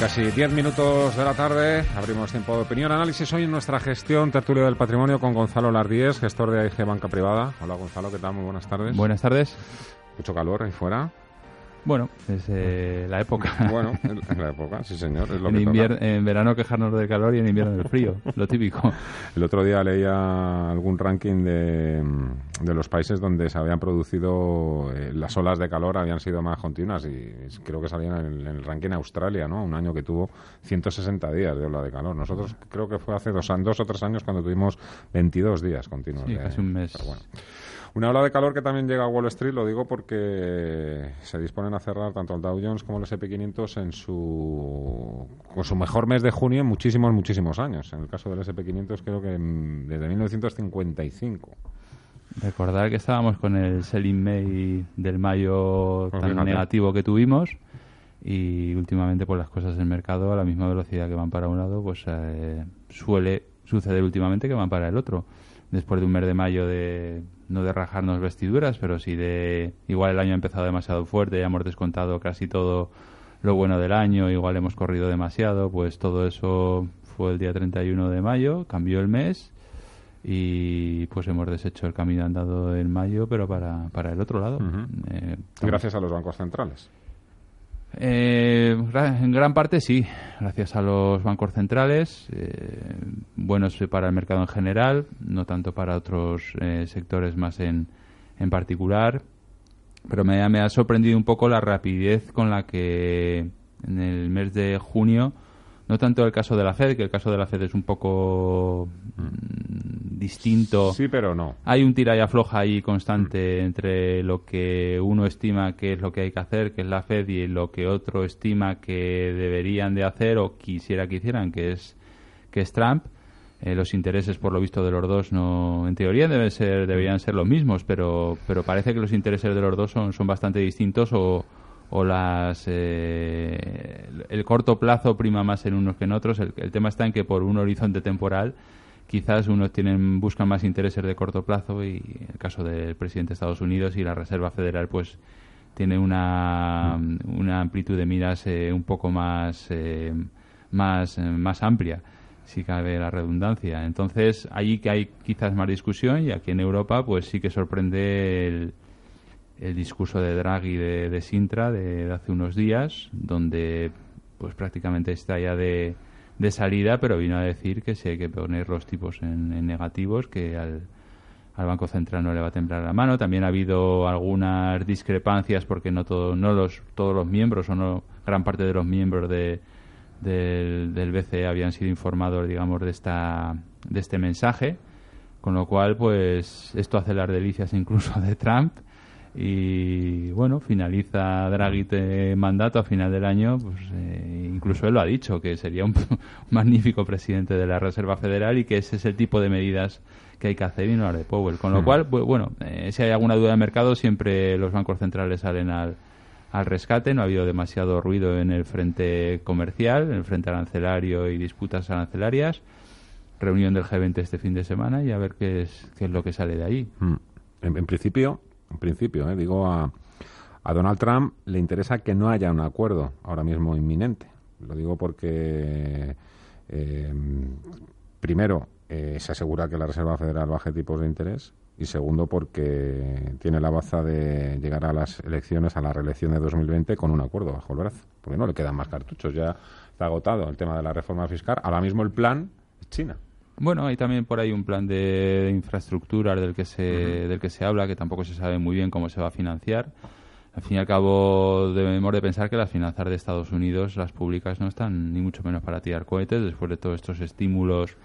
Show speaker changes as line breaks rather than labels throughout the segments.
Casi 10 minutos de la tarde. Abrimos tiempo de opinión. Análisis hoy en nuestra gestión tertulia del patrimonio con Gonzalo Lardíez, gestor de AIG Banca Privada. Hola Gonzalo, ¿qué tal? Muy buenas tardes.
Buenas tardes.
Mucho calor ahí fuera.
Bueno, es eh, la época.
Bueno, es la época, sí señor.
en, verano quejarnos del calor y en invierno del frío, lo típico.
El otro día leía algún ranking de, de los países donde se habían producido eh, las olas de calor habían sido más continuas y creo que salían en el, ranking Australia, ¿no? Un año que tuvo 160 días de ola de calor. Nosotros creo que fue hace dos, dos o tres años cuando tuvimos 22 días continuos.
Sí, casi un mes.
Una ola de calor que también llega a Wall Street, lo digo porque se disponen a cerrar tanto el Dow Jones como el SP500 en su, con su mejor mes de junio en muchísimos, muchísimos años. En el caso del SP500 creo que desde 1955.
Recordar que estábamos con el selling May del mayo pues tan negativo que tuvimos y últimamente pues las cosas del mercado a la misma velocidad que van para un lado pues eh, suele suceder últimamente que van para el otro después de un mes de mayo de no de rajarnos vestiduras, pero sí de igual el año ha empezado demasiado fuerte, ya hemos descontado casi todo lo bueno del año, igual hemos corrido demasiado, pues todo eso fue el día 31 de mayo, cambió el mes y pues hemos deshecho el camino andado en mayo, pero para, para el otro lado.
Eh, Gracias a los bancos centrales.
Eh, en gran parte sí, gracias a los bancos centrales, eh, buenos para el mercado en general, no tanto para otros eh, sectores más en, en particular, pero me, me, ha sorprendido un poco la rapidez con la que en el mes de junio no tanto el caso de la Fed, que el caso de la Fed es un poco distinto.
Sí, pero no.
Hay un tira y afloja ahí constante entre lo que uno estima que es lo que hay que hacer, que es la Fed, y lo que otro estima que deberían de hacer o quisiera que hicieran, que es, que es Trump. Eh, los intereses, por lo visto, de los dos no, en teoría deben ser, deberían ser los mismos, pero, pero parece que los intereses de los dos son, son bastante distintos o, o las eh, el corto plazo prima más en unos que en otros. El, tema está en que por un horizonte temporal quizás unos tienen buscan más intereses de corto plazo y el caso del presidente de Estados Unidos y la Reserva Federal pues tiene una, una amplitud de miras eh, un poco más eh, más más amplia si cabe la redundancia. Entonces, allí que hay quizás más discusión y aquí en Europa pues sí que sorprende el, el discurso de Draghi de, de Sintra de, hace unos días, donde pues prácticamente está ya de, de, salida, pero vino a decir que si hay que poner los tipos en, negativos, que al, al, Banco Central no le va a temblar la mano. También ha habido algunas discrepancias porque no, todo, no los, todos los miembros o no gran parte de los miembros de, del, del BCE habían sido informados, digamos, de, esta, de este mensaje. Con lo cual, pues esto hace las delicias incluso de Trump y bueno, finaliza Draghi de mandato a final del año, pues eh, incluso él lo ha dicho, que sería un, magnífico presidente de la Reserva Federal y que ese es el tipo de medidas que hay que hacer y no las de Powell. Con lo hmm. cual, bueno, eh, si hay alguna duda de mercado, siempre los bancos centrales salen al, al rescate, no ha habido demasiado ruido en el frente comercial, en el frente arancelario y disputas arancelarias. Reunión del G20 este fin de semana y a ver qué es, qué es lo que sale de ahí.
Hmm. en principio, en principio, ¿eh? digo a, Donald Trump le interesa que no haya un acuerdo ahora mismo inminente. Lo digo porque, eh, primero, eh, se asegura que la Reserva Federal baje tipos de interés y segundo, porque tiene la baza de llegar a las elecciones, a la reelección de 2020 con un acuerdo bajo el brazo. Porque no le quedan más cartuchos, ya está agotado el tema de la reforma fiscal. Ahora mismo el plan es China.
Bueno, hay también por ahí un plan de infraestructuras del que se del que se habla, que tampoco se sabe muy bien cómo se va a financiar. Al fin y al cabo, debemos de pensar que las finanzas de Estados Unidos, las públicas, no están ni mucho menos para tirar cohetes después de todos estos estímulos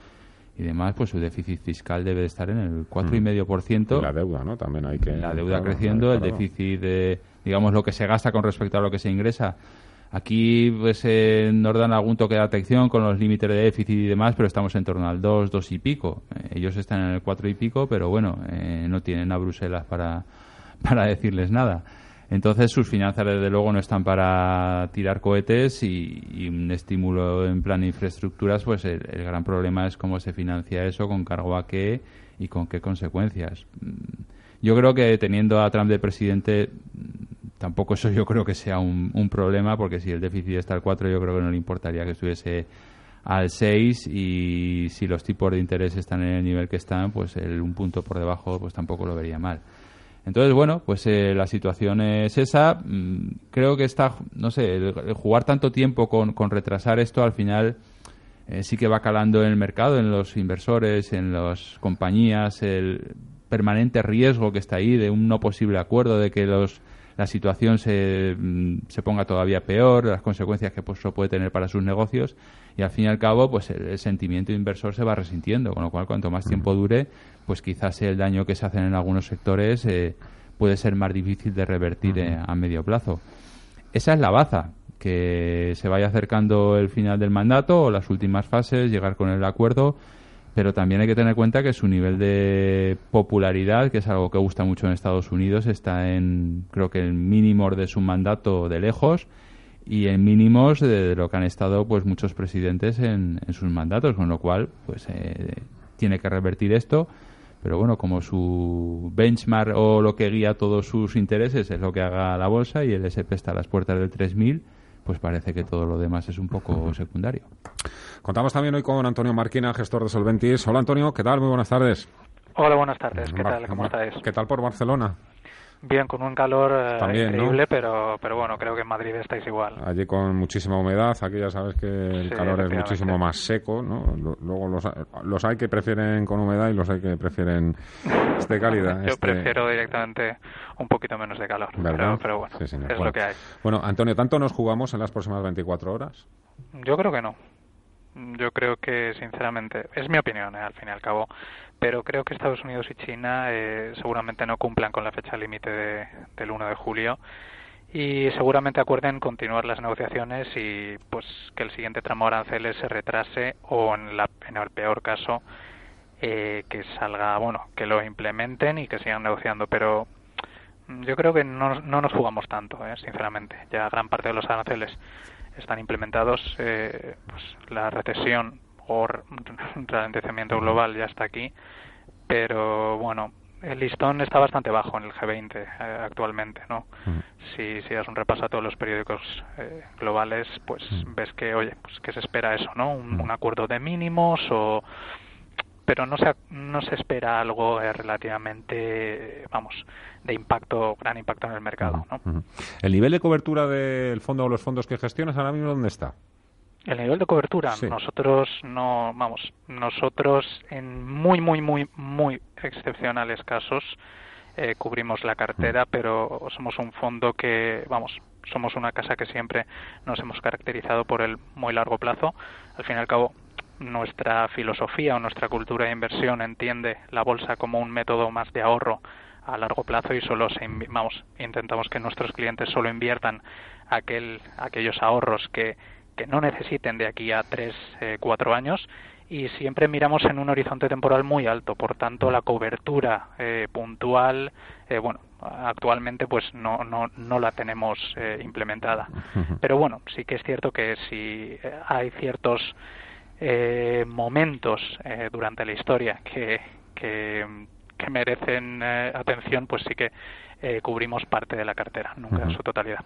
y demás, pues su déficit fiscal debe de estar en el 4,5%.
Y la deuda, ¿no? También hay que...
La deuda creciendo, el déficit, de, digamos, lo que se gasta con respecto a lo que se ingresa. Aquí pues, nos dan algún toque de atención con los límites de déficit y demás, pero estamos en torno al 2, 2 y pico. Eh, ellos están en el 4 y pico, pero bueno, eh, no tienen a Bruselas para, para decirles nada. Entonces sus finanzas desde luego no están para tirar cohetes y, un estímulo en plan de infraestructuras, pues el, gran problema es cómo se financia eso, con cargo a qué y con qué consecuencias. Yo creo que teniendo a Trump de presidente tampoco eso yo creo que sea un, problema porque si el déficit está al 4 yo creo que no le importaría que estuviese al 6 y si los tipos de interés están en el nivel que están, pues el un punto por debajo pues tampoco lo vería mal. Entonces, bueno, pues eh, la situación es esa. Mm, creo que está, no sé, el, jugar tanto tiempo con, con, retrasar esto al final eh, sí que va calando en el mercado, en los inversores, en las compañías, el permanente riesgo que está ahí de un no posible acuerdo, de que los la situación se, mm, se ponga todavía peor, las consecuencias que pues, eso puede tener para sus negocios y al fin y al cabo pues el, sentimiento inversor se va resintiendo, con lo cual cuanto más tiempo dure, pues quizás el daño que se hacen en algunos sectores eh, puede ser más difícil de revertir eh, a medio plazo. Esa es la baza, que se vaya acercando el final del mandato o las últimas fases, llegar con el acuerdo pero también hay que tener en cuenta que su nivel de popularidad, que es algo que gusta mucho en Estados Unidos, está en, creo que en mínimos de su mandato de lejos y en mínimos de, lo que han estado pues muchos presidentes en, sus mandatos, con lo cual pues eh, tiene que revertir esto. Pero bueno, como su benchmark o lo que guía todos sus intereses es lo que haga la bolsa y el SP está a las puertas del 3000, pues parece que todo lo demás es un poco secundario.
Contamos también hoy con Antonio Marquina, gestor de Solventis. Hola Antonio, ¿qué tal? Muy buenas tardes.
Hola, buenas tardes. ¿Qué tal? ¿Cómo estáis?
¿Qué tal por Barcelona?
Bien, con un calor eh, increíble, pero, pero bueno, creo que en Madrid estáis igual.
Allí con muchísima humedad, aquí ya sabes que el calor es muchísimo más seco, ¿no? Luego los, los, hay que prefieren con humedad y los hay que prefieren de calidad.
Yo este prefiero directamente un poquito menos de calor, pero, pero, bueno, es lo que hay.
Bueno, Antonio, ¿tanto nos jugamos en las próximas 24 horas?
Yo creo que no. Yo creo que, sinceramente, es mi opinión, eh, al fin y al cabo, pero creo que Estados Unidos y China eh, seguramente no cumplan con la fecha límite de, del 1 de julio y seguramente acuerden continuar las negociaciones y pues que el siguiente tramo aranceles se retrase o en, la, en el peor caso eh, que salga, bueno, que lo implementen y que sigan negociando, pero yo creo que no, no nos jugamos tanto, eh, sinceramente. Ya gran parte de los aranceles están implementados, eh, pues la recesión o ralentizamiento global ya está aquí, pero bueno, el listón está bastante bajo en el G20 eh, actualmente, ¿no? Mm. Si, si das un repaso a todos los periódicos eh, globales, pues mm. ves que, oye, pues que se espera eso, ¿no? Un, un acuerdo de mínimos o pero no se, no se espera algo eh, relativamente, vamos, de impacto, gran impacto en el mercado. ¿no?
¿El nivel de cobertura del fondo o los fondos que gestionas ahora mismo dónde está?
El nivel de cobertura, nosotros no, vamos, nosotros en muy, muy, muy, muy excepcionales casos eh, cubrimos la cartera, pero somos un fondo que, vamos, somos una casa que siempre nos hemos caracterizado por el muy largo plazo. Al fin y al cabo, nuestra filosofía o nuestra cultura de inversión entiende la bolsa como un método más de ahorro a largo plazo y solo se, vamos, intentamos que nuestros clientes solo inviertan aquel, aquellos ahorros que, que no necesiten de aquí a tres, eh, cuatro años y siempre miramos en un horizonte temporal muy alto. Por tanto, la cobertura eh, puntual, eh, bueno, actualmente pues no, no, no la tenemos implementada. Pero bueno, sí que es cierto que si hay ciertos eh, momentos eh, durante la historia que, que, merecen eh, atención, pues sí que eh, cubrimos parte de la cartera, nunca en su totalidad.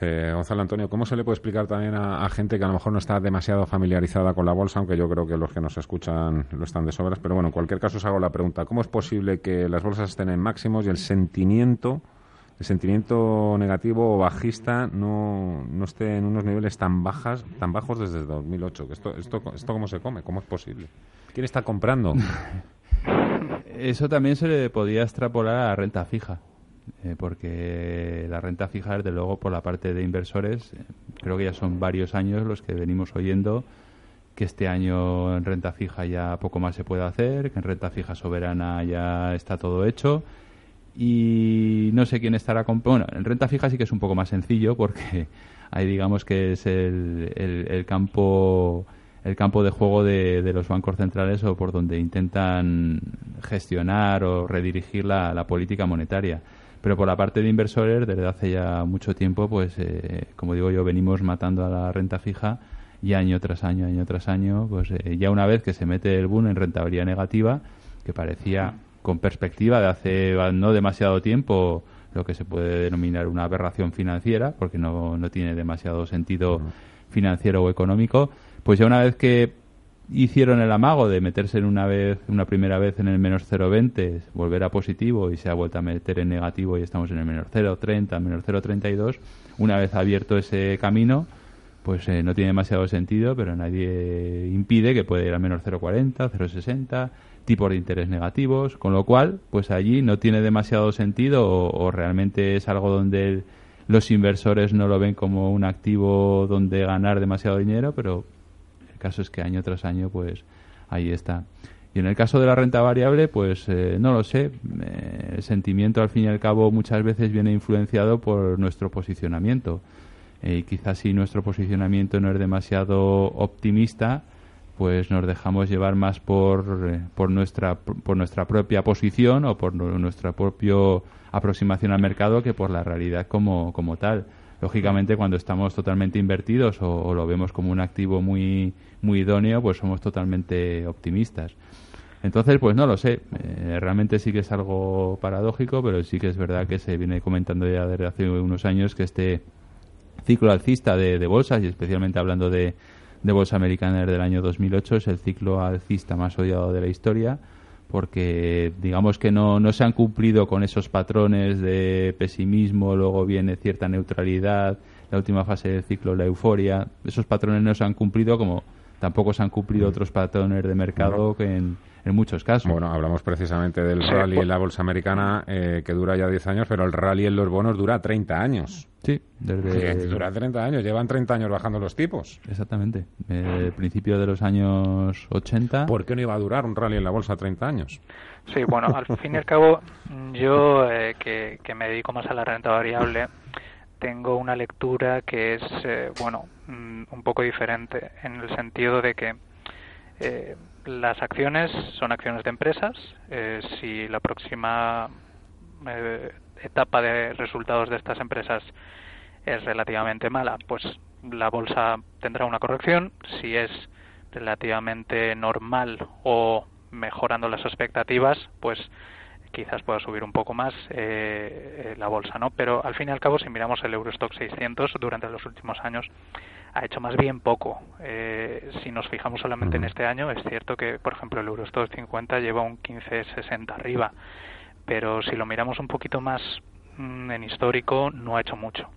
Gonzalo Antonio, ¿cómo se le puede explicar también a, gente que a lo mejor no está demasiado familiarizada con la bolsa, aunque yo creo que los que nos escuchan lo están de sobras, pero bueno, en cualquier caso os hago la pregunta, ¿cómo es posible que las bolsas estén en máximos y el sentimiento el sentimiento negativo o bajista no, no esté en unos niveles tan bajas tan bajos desde 2008 esto esto esto cómo se come cómo es posible. Quién está comprando
eso también se le podía extrapolar a la renta fija eh, porque la renta fija desde luego por la parte de inversores eh, creo que ya son varios años los que venimos oyendo que este año en renta fija ya poco más se puede hacer, que en renta fija soberana ya está todo hecho y no sé quién estará. Bueno, en renta fija sí que es un poco más sencillo porque ahí digamos que es el, el, campo el campo de juego de, de, los bancos centrales o por donde intentan gestionar o redirigir la, la, política monetaria. Pero por la parte de inversores, desde hace ya mucho tiempo, pues eh, como digo yo, venimos matando a la renta fija y año tras año, año tras año, pues eh, ya una vez que se mete el boom en rentabilidad negativa, que parecía con perspectiva de hace no demasiado tiempo lo que se puede denominar una aberración financiera, porque no, no tiene demasiado sentido financiero o económico, pues ya una vez que hicieron el amago de meterse en una vez, una primera vez en el menos 0,20, volver a positivo y se ha vuelto a meter en negativo y estamos en el menos 0,30, menos 0,32, una vez abierto ese camino, pues eh, no tiene demasiado sentido, pero nadie impide que pueda ir a menos 0,40, 0,60, tipos de interés negativos, con lo cual, pues allí no tiene demasiado sentido o, realmente es algo donde los inversores no lo ven como un activo donde ganar demasiado dinero, pero el caso es que año tras año, pues ahí está. Y en el caso de la renta variable, pues eh, no lo sé. Eh, el sentimiento, al fin y al cabo, muchas veces viene influenciado por nuestro posicionamiento. Eh, y quizás si nuestro posicionamiento no es demasiado optimista, pues nos dejamos llevar más por, eh, por, nuestra, por nuestra propia posición o por nuestra propia aproximación al mercado que por la realidad como, como tal. Lógicamente, cuando estamos totalmente invertidos o, lo vemos como un activo muy, muy idóneo, pues somos totalmente optimistas. Entonces, pues no lo sé. Eh, realmente sí que es algo paradójico, pero sí que es verdad que se viene comentando ya desde hace unos años que este ciclo alcista de, de bolsas, y especialmente hablando de, de Bolsa Americana del año 2008 es el ciclo alcista más odiado de la historia porque digamos que no, no se han cumplido con esos patrones de pesimismo, luego viene cierta neutralidad, la última fase del ciclo, la euforia, esos patrones no se han cumplido como tampoco se han cumplido otros patrones de mercado que en, en muchos casos.
Bueno, hablamos precisamente del rally en la bolsa americana eh, que dura ya 10 años, pero el rally en los bonos dura 30 años.
Sí, desde...
dura 30 años, llevan 30 años bajando los tipos.
Exactamente, el principio de los años 80.
¿Por qué no iba a durar un rally en la bolsa 30 años?
Sí, bueno, al fin y al cabo, yo eh, que, que me dedico más a la renta variable, tengo una lectura que es, eh, bueno, mm, un poco diferente, en el sentido de que eh, las acciones son acciones de empresas. Eh, si la próxima eh, etapa de resultados de estas empresas es relativamente mala, pues la bolsa tendrá una corrección. Si es relativamente normal o mejorando las expectativas, pues quizás pueda subir un poco más eh, la bolsa, ¿no? Pero al fin y al cabo, si miramos el Eurostock 600 durante los últimos años, ha hecho más bien poco. Eh, si nos fijamos solamente en este año, es cierto que, por ejemplo, el Eurostock 50 lleva un 15,60 arriba, pero si lo miramos un poquito más mm, en histórico, no ha hecho mucho.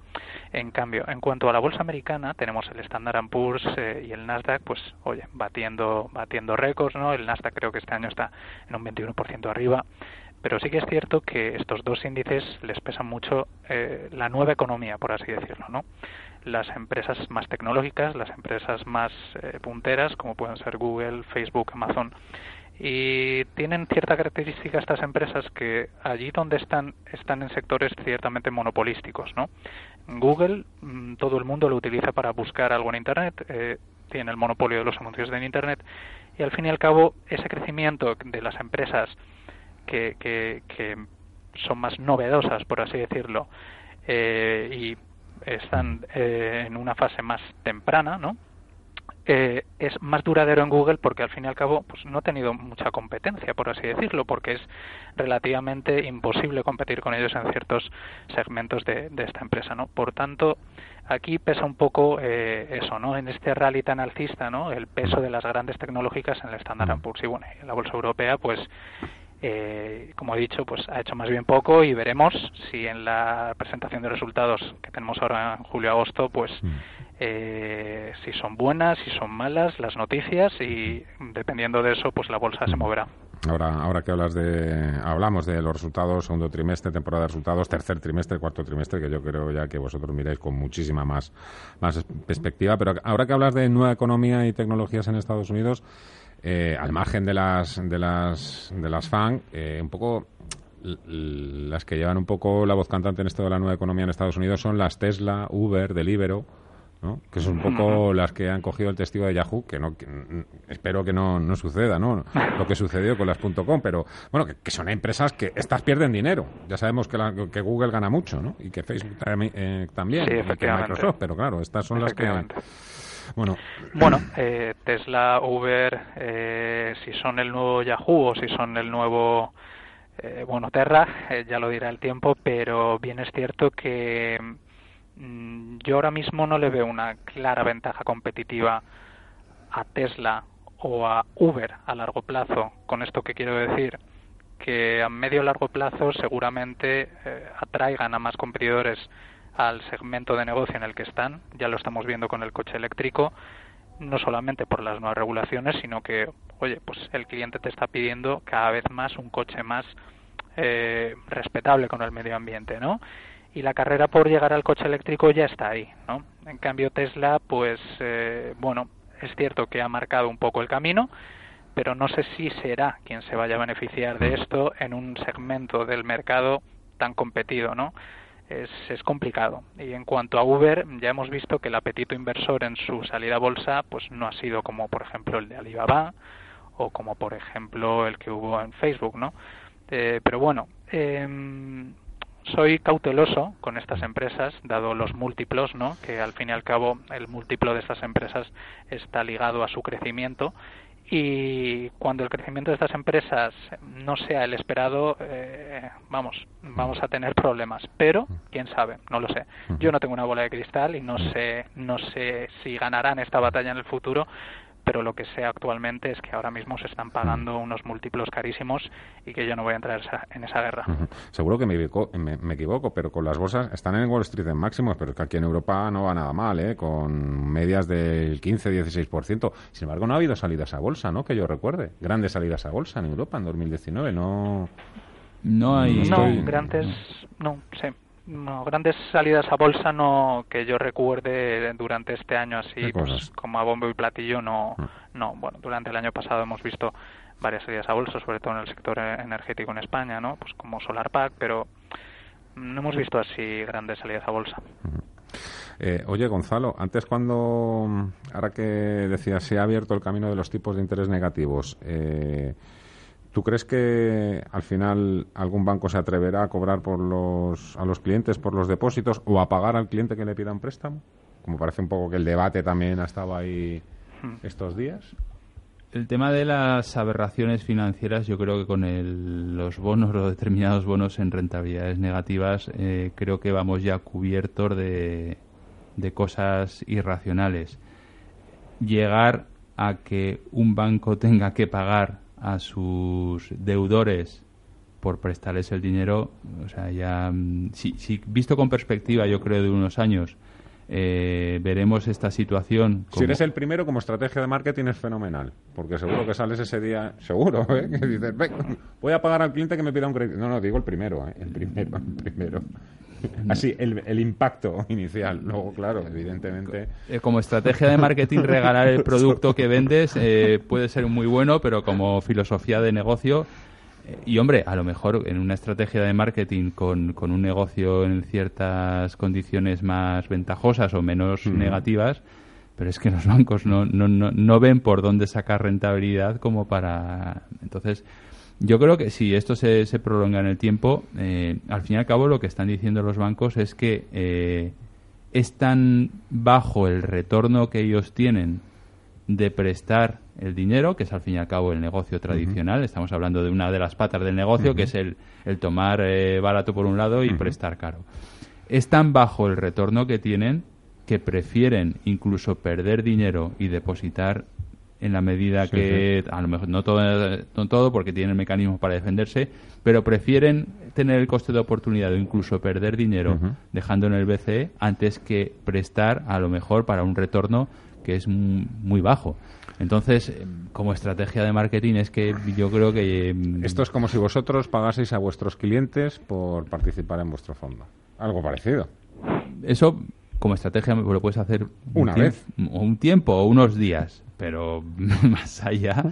En cambio, en cuanto a la bolsa americana, tenemos el Standard Poor's eh, y el Nasdaq, pues, oye, batiendo, batiendo récords, ¿no? El Nasdaq creo que este año está en un 21% arriba, pero sí que es cierto que estos dos índices les pesan mucho eh, la nueva economía, por así decirlo, ¿no? las empresas más tecnológicas, las empresas más eh, punteras, como pueden ser Google, Facebook, Amazon. Y tienen cierta característica estas empresas que allí donde están, están en sectores ciertamente monopolísticos, ¿no? Google, mm, todo el mundo lo utiliza para buscar algo en Internet, eh, tiene el monopolio de los anuncios en Internet, y al fin y al cabo, ese crecimiento de las empresas que, que, que son más novedosas, por así decirlo, eh, y están eh, en una fase más temprana, ¿no? Eh, es más duradero en Google porque al fin y al cabo pues no ha tenido mucha competencia, por así decirlo, porque es relativamente imposible competir con ellos en ciertos segmentos de, esta empresa, ¿no? Por tanto, aquí pesa un poco eh, eso, ¿no? En este rally tan alcista, ¿no? El peso de las grandes tecnológicas en el Standard Poor's y bueno, en la bolsa europea, pues eh, como he dicho, pues ha hecho más bien poco y veremos si en la presentación de resultados que tenemos ahora en julio-agosto, pues mm. eh, si son buenas, si son malas las noticias y dependiendo de eso, pues la bolsa se mm. moverá.
Ahora, ahora que hablas de, hablamos de los resultados, segundo trimestre, temporada de resultados, tercer trimestre, cuarto trimestre, que yo creo ya que vosotros miráis con muchísima más, más perspectiva. Pero ahora que hablas de nueva economía y tecnologías en Estados Unidos, eh, al margen de las, de las, de las FAN, eh, un poco las que llevan un poco la voz cantante en esto de la nueva economía en Estados Unidos son las Tesla, Uber, Deliveroo, ¿no? que son un poco las que han cogido el testigo de Yahoo, que no espero que no, no suceda, ¿no? Lo que sucedió con las .com, pero bueno, que, son empresas que estas pierden dinero. Ya sabemos que, que Google gana mucho, ¿no? Y que Facebook eh, también, y que Microsoft, pero claro, estas son las que
bueno, eh, Tesla, Uber, eh, si son el nuevo Yahoo o si son el nuevo eh, bueno, Terra, eh, ya lo dirá el tiempo, pero bien es cierto que mm, yo ahora mismo no le veo una clara ventaja competitiva a Tesla o a Uber a largo plazo. Con esto que quiero decir que a medio largo plazo seguramente eh, atraigan a más competidores al segmento de negocio en el que están. Ya lo estamos viendo con el coche eléctrico, no solamente por las nuevas regulaciones, sino que oye, pues el cliente te está pidiendo cada vez más un coche más eh, respetable con el medio ambiente, ¿no? Y la carrera por llegar al coche eléctrico ya está ahí, ¿no? En cambio Tesla, pues, eh, bueno, es cierto que ha marcado un poco el camino, pero no sé si será quien se vaya a beneficiar de esto en un segmento del mercado tan competido, ¿no? Es, es, complicado. Y en cuanto a Uber, ya hemos visto que el apetito inversor en su salida a bolsa pues no ha sido como, por ejemplo, el de Alibaba o como por ejemplo el que hubo en Facebook, ¿no? Eh, pero bueno, eh, soy cauteloso con estas empresas, dado los múltiplos, ¿no? Que al fin y al cabo el múltiplo de estas empresas está ligado a su crecimiento y cuando el crecimiento de estas empresas no sea el esperado, eh, vamos, vamos a tener problemas. Pero quién sabe, no lo sé. Yo no tengo una bola de cristal y no sé, no sé si ganarán esta batalla en el futuro, pero lo que sé actualmente es que ahora mismo se están pagando unos múltiplos carísimos y que yo no voy a entrar en esa guerra.
Seguro que me, equivoco, pero con las bolsas están en Wall Street en máximos, pero es que aquí en Europa no va nada mal, ¿eh? con medias del 15-16%. Sin embargo, no ha habido salidas a bolsa, ¿no? Que yo recuerde. Grandes salidas a bolsa en Europa en 2019, no...
No hay...
No, grandes... No, sí no, grandes salidas a bolsa no que yo recuerde durante este año así pues como a bombo y platillo no mm. no. Bueno durante el año pasado hemos visto varias salidas a bolsa sobre todo en el sector energético en España no pues como SolarPack pero no hemos visto así grandes salidas a bolsa.
Eh, oye Gonzalo antes cuando ahora que decías se ha abierto el camino de los tipos de interés negativos eh, ¿Tú crees que al final algún banco se atreverá a cobrar por los, a los clientes por los depósitos o a pagar al cliente que le pida un préstamo? Como parece un poco que el debate también ha estado ahí estos días.
El tema de las aberraciones financieras, yo creo que con los bonos, los determinados bonos en rentabilidades negativas, eh, creo que vamos ya cubiertos de, de cosas irracionales. Llegar a que un banco tenga que pagar a sus deudores por prestarles el dinero, o sea, ya, mm, si, si visto con perspectiva, yo creo, de unos años, eh, veremos esta situación.
Si eres el primero, como estrategia de marketing es fenomenal, porque seguro que sales ese día, seguro, ¿eh? que dices, voy a pagar al cliente que me pida un crédito. No, no, digo el primero, ¿eh? el primero, el primero. Así, el, el, impacto inicial. Luego, claro, evidentemente.
Eh, como estrategia de marketing, regalar el producto que vendes eh, puede ser muy bueno, pero como filosofía de negocio. Y hombre, a lo mejor en una estrategia de marketing con, con un negocio en ciertas condiciones más ventajosas o menos negativas, pero es que los bancos no, no, no, no ven por dónde sacar rentabilidad como para. Entonces, yo creo que si esto se, se prolonga en el tiempo, eh, al fin y al cabo lo que están diciendo los bancos es que eh, es tan bajo el retorno que ellos tienen de prestar el dinero, que es al fin y al cabo el negocio tradicional. Estamos hablando de una de las patas del negocio, que es el, el tomar eh, barato por un lado y prestar caro. Es tan bajo el retorno que tienen que prefieren incluso perder dinero y depositar en la medida que a lo mejor no todo, no todo porque tienen mecanismos para defenderse, pero prefieren tener el coste de oportunidad o incluso perder dinero dejando en el BCE antes que prestar a lo mejor para un retorno que es muy bajo. Entonces, eh, como estrategia de marketing es que yo creo que...
Mm, Esto es como si vosotros pagaseis a vuestros clientes por participar en vuestro fondo. Algo parecido.
Eso, como estrategia, lo puedes hacer
una vez.
O un tiempo, o unos días pero más allá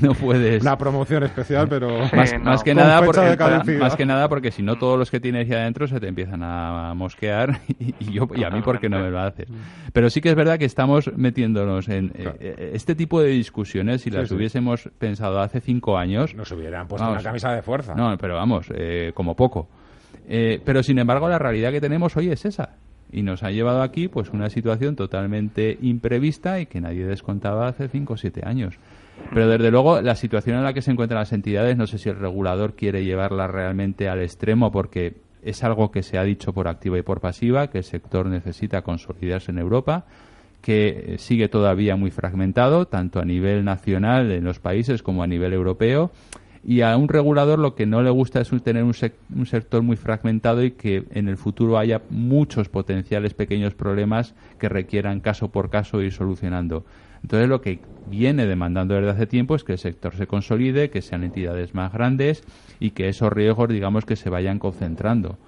no puedes
una promoción especial pero
más, que nada porque, más que nada porque si no todos los que tienes ya adentro se te empiezan a mosquear y, yo y a mí porque no me lo haces. Pero sí que es verdad que estamos metiéndonos en eh, eh, este tipo de discusiones si las hubiésemos pensado hace cinco años
nos hubieran puesto una camisa de fuerza.
No pero vamos eh, como poco. Pero sin embargo la realidad que tenemos hoy es esa y nos ha llevado aquí pues una situación totalmente imprevista y que nadie descontaba hace 5 o 7 años. Pero desde luego la situación en la que se encuentran las entidades, no sé si el regulador quiere llevarla realmente al extremo porque es algo que se ha dicho por activa y por pasiva, que el sector necesita consolidarse en Europa, que sigue todavía muy fragmentado, tanto a nivel nacional en los países como a nivel europeo y a un regulador lo que no le gusta es tener un, un, sector muy fragmentado y que en el futuro haya muchos potenciales pequeños problemas que requieran caso por caso ir solucionando. Entonces lo que viene demandando desde hace tiempo es que el sector se consolide, que sean entidades más grandes y que esos riesgos digamos que se vayan concentrando.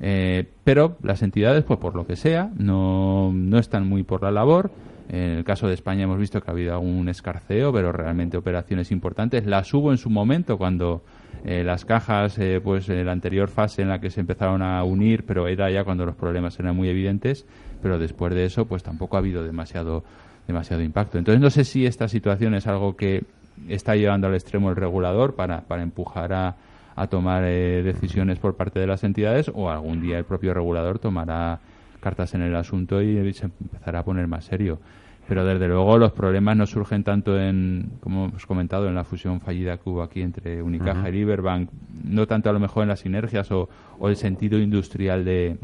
Eh, pero las entidades, pues por lo que sea, no, no están muy por la labor en el caso de España hemos visto que ha habido algún escarceo, pero realmente operaciones importantes. Las hubo en su momento cuando eh, las cajas, eh, pues en la anterior fase en la que se empezaron a unir, pero era ya cuando los problemas eran muy evidentes. Pero después de eso, pues tampoco ha habido demasiado, demasiado impacto. Entonces no sé si esta situación es algo que está llevando al extremo el regulador para, para empujar a, a tomar eh, decisiones por parte de las entidades o algún día el propio regulador tomará cartas en el asunto y se empezará a poner más serio. Pero desde luego los problemas no surgen tanto en, como hemos comentado, en la fusión fallida que hubo aquí entre Unicaja y Liberbank, no tanto a lo mejor en las sinergias o, el sentido industrial de,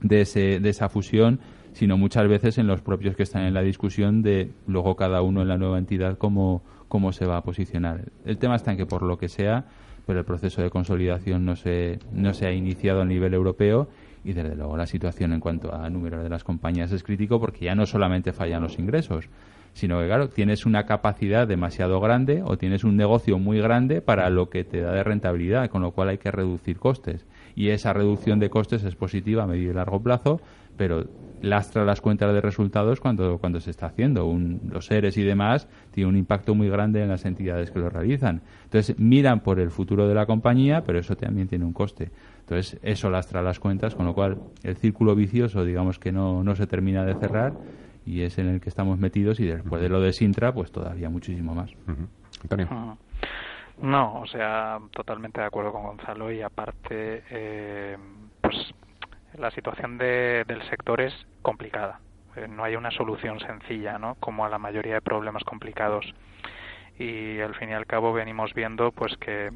de, ese, de esa fusión, sino muchas veces en los propios que están en la discusión de luego cada uno en la nueva entidad cómo, cómo se va a posicionar. El tema está en que por lo que sea, pero el proceso de consolidación no se, no se ha iniciado a nivel europeo y desde luego la situación en cuanto a número de las compañías es crítico porque ya no solamente fallan los ingresos, sino que claro, tienes una capacidad demasiado grande o tienes un negocio muy grande para lo que te da de rentabilidad, con lo cual hay que reducir costes. Y esa reducción de costes es positiva a medio y largo plazo, pero lastra las cuentas de resultados cuando, cuando se está haciendo. Un, los seres y demás tiene un impacto muy grande en las entidades que lo realizan. Entonces, miran por el futuro de la compañía, pero eso también tiene un coste. Entonces, eso lastra las cuentas, con lo cual el círculo vicioso, digamos que no, no se termina de cerrar y es en el que estamos metidos y después de lo de Sintra, pues todavía muchísimo más.
Antonio.
No, o sea, totalmente de acuerdo con Gonzalo y aparte, eh, pues la situación de, del sector es complicada. Eh, no hay una solución sencilla, ¿no? Como a la mayoría de problemas complicados. Y al fin y al cabo venimos viendo, pues que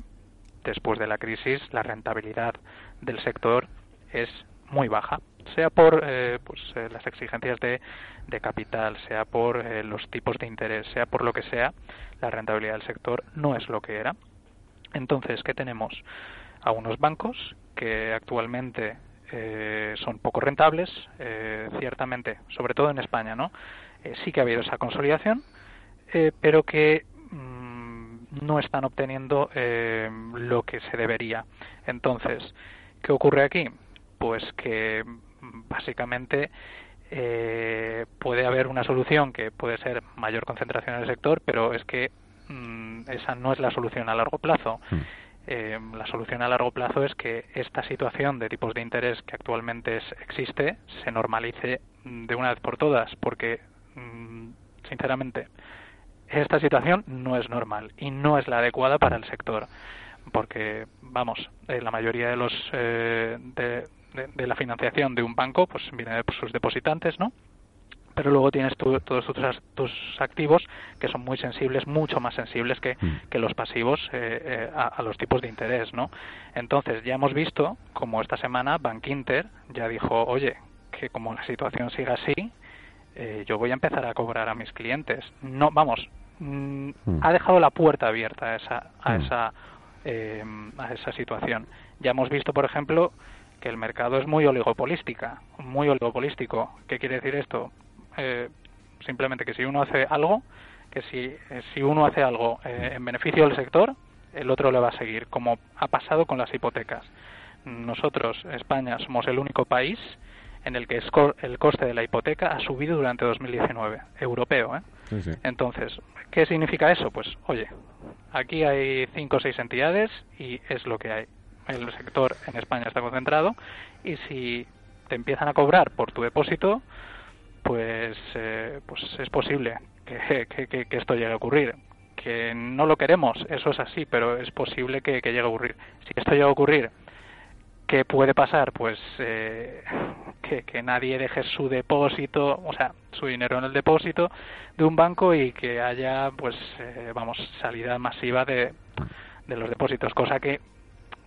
después de la crisis la rentabilidad del sector es muy baja, sea por eh, pues, eh, las exigencias de, de, capital, sea por eh, los tipos de interés, sea por lo que sea, la rentabilidad del sector no es lo que era. Entonces, ¿qué tenemos? A unos bancos que actualmente son poco rentables, ciertamente, sobre todo en España, ¿no? sí que ha habido esa consolidación, pero que no están obteniendo eh, lo que se debería. Entonces, ¿qué ocurre aquí? Pues que básicamente eh, puede haber una solución que puede ser mayor concentración en el sector, pero es que mm, esa no es la solución a largo plazo. Eh, la solución a largo plazo es que esta situación de tipos de interés que actualmente existe se normalice de una vez por todas, porque mm, sinceramente esta situación no es normal y no es la adecuada para el sector porque vamos eh, la mayoría de los eh, de, la financiación de un banco pues viene de sus depositantes no pero luego tienes todos tus, activos que son muy sensibles, mucho más sensibles que, mm. que los pasivos eh, a, los tipos de interés, ¿no? Entonces ya hemos visto como esta semana Bank Inter ya dijo, oye, que como la situación siga así, yo voy a empezar a cobrar a mis clientes. No, vamos, Mm, hmm. ha dejado la puerta abierta a esa, a, esa, eh, a esa situación. Ya hemos visto, por ejemplo, que el mercado es muy oligopolística, muy oligopolístico. ¿Qué quiere decir esto? Eh, simplemente que si uno hace algo, que si, eh, si uno hace algo eh, en beneficio del sector, el otro le va a seguir, como ha pasado con las hipotecas. Nosotros, España, somos el único país en el que el coste de la hipoteca ha subido durante 2019, europeo. ¿eh? Entonces, ¿qué significa eso? Pues, oye, aquí hay cinco o seis entidades y es lo que hay. El sector en España está concentrado y si te empiezan a cobrar por tu depósito, pues, eh, pues es posible que, que, esto llegue a ocurrir. Que no lo queremos, eso es así, pero es posible que, llegue a ocurrir. Si esto llega a ocurrir ¿Qué puede pasar? Pues eh, que, nadie deje su depósito, o sea, su dinero en el depósito de un banco y que haya, pues, eh, vamos, salida masiva de, de los depósitos, cosa que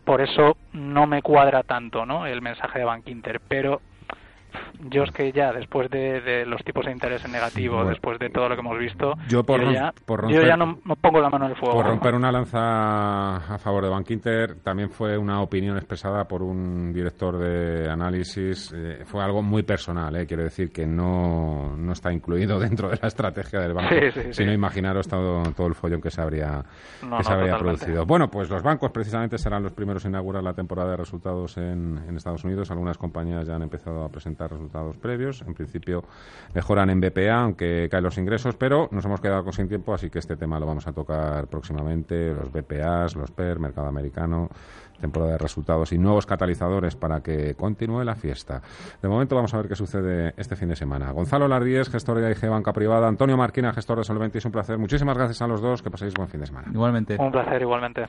por eso no me cuadra tanto, ¿no? El mensaje de Bank Inter, pero yo es que ya después de, los tipos de interés negativos, después de todo lo que hemos visto, yo, ya, no, pongo la mano en el fuego.
Por romper una lanza a favor de Bank Inter, también fue una opinión expresada por un director de análisis, eh, fue algo muy personal, eh, quiero decir que no, no está incluido dentro de la estrategia del banco, sino imaginaros todo, todo el follón que se habría, que se habría producido. Bueno, pues los bancos precisamente serán los primeros a inaugurar la temporada de resultados en, en Estados Unidos, algunas compañías ya han empezado a presentar resultados previos. En principio mejoran en BPA, aunque caen los ingresos, pero nos hemos quedado con sin tiempo, así que este tema lo vamos a tocar próximamente. Los BPAs, los PER, mercado americano, temporada de resultados y nuevos catalizadores para que continúe la fiesta. De momento vamos a ver qué sucede este fin de semana. Gonzalo Lardíez, gestor de IG Banca Privada, Antonio Marquina, gestor de Solventis, un placer. Muchísimas gracias a los dos, que paséis buen fin de semana.
Igualmente.
Un placer, igualmente.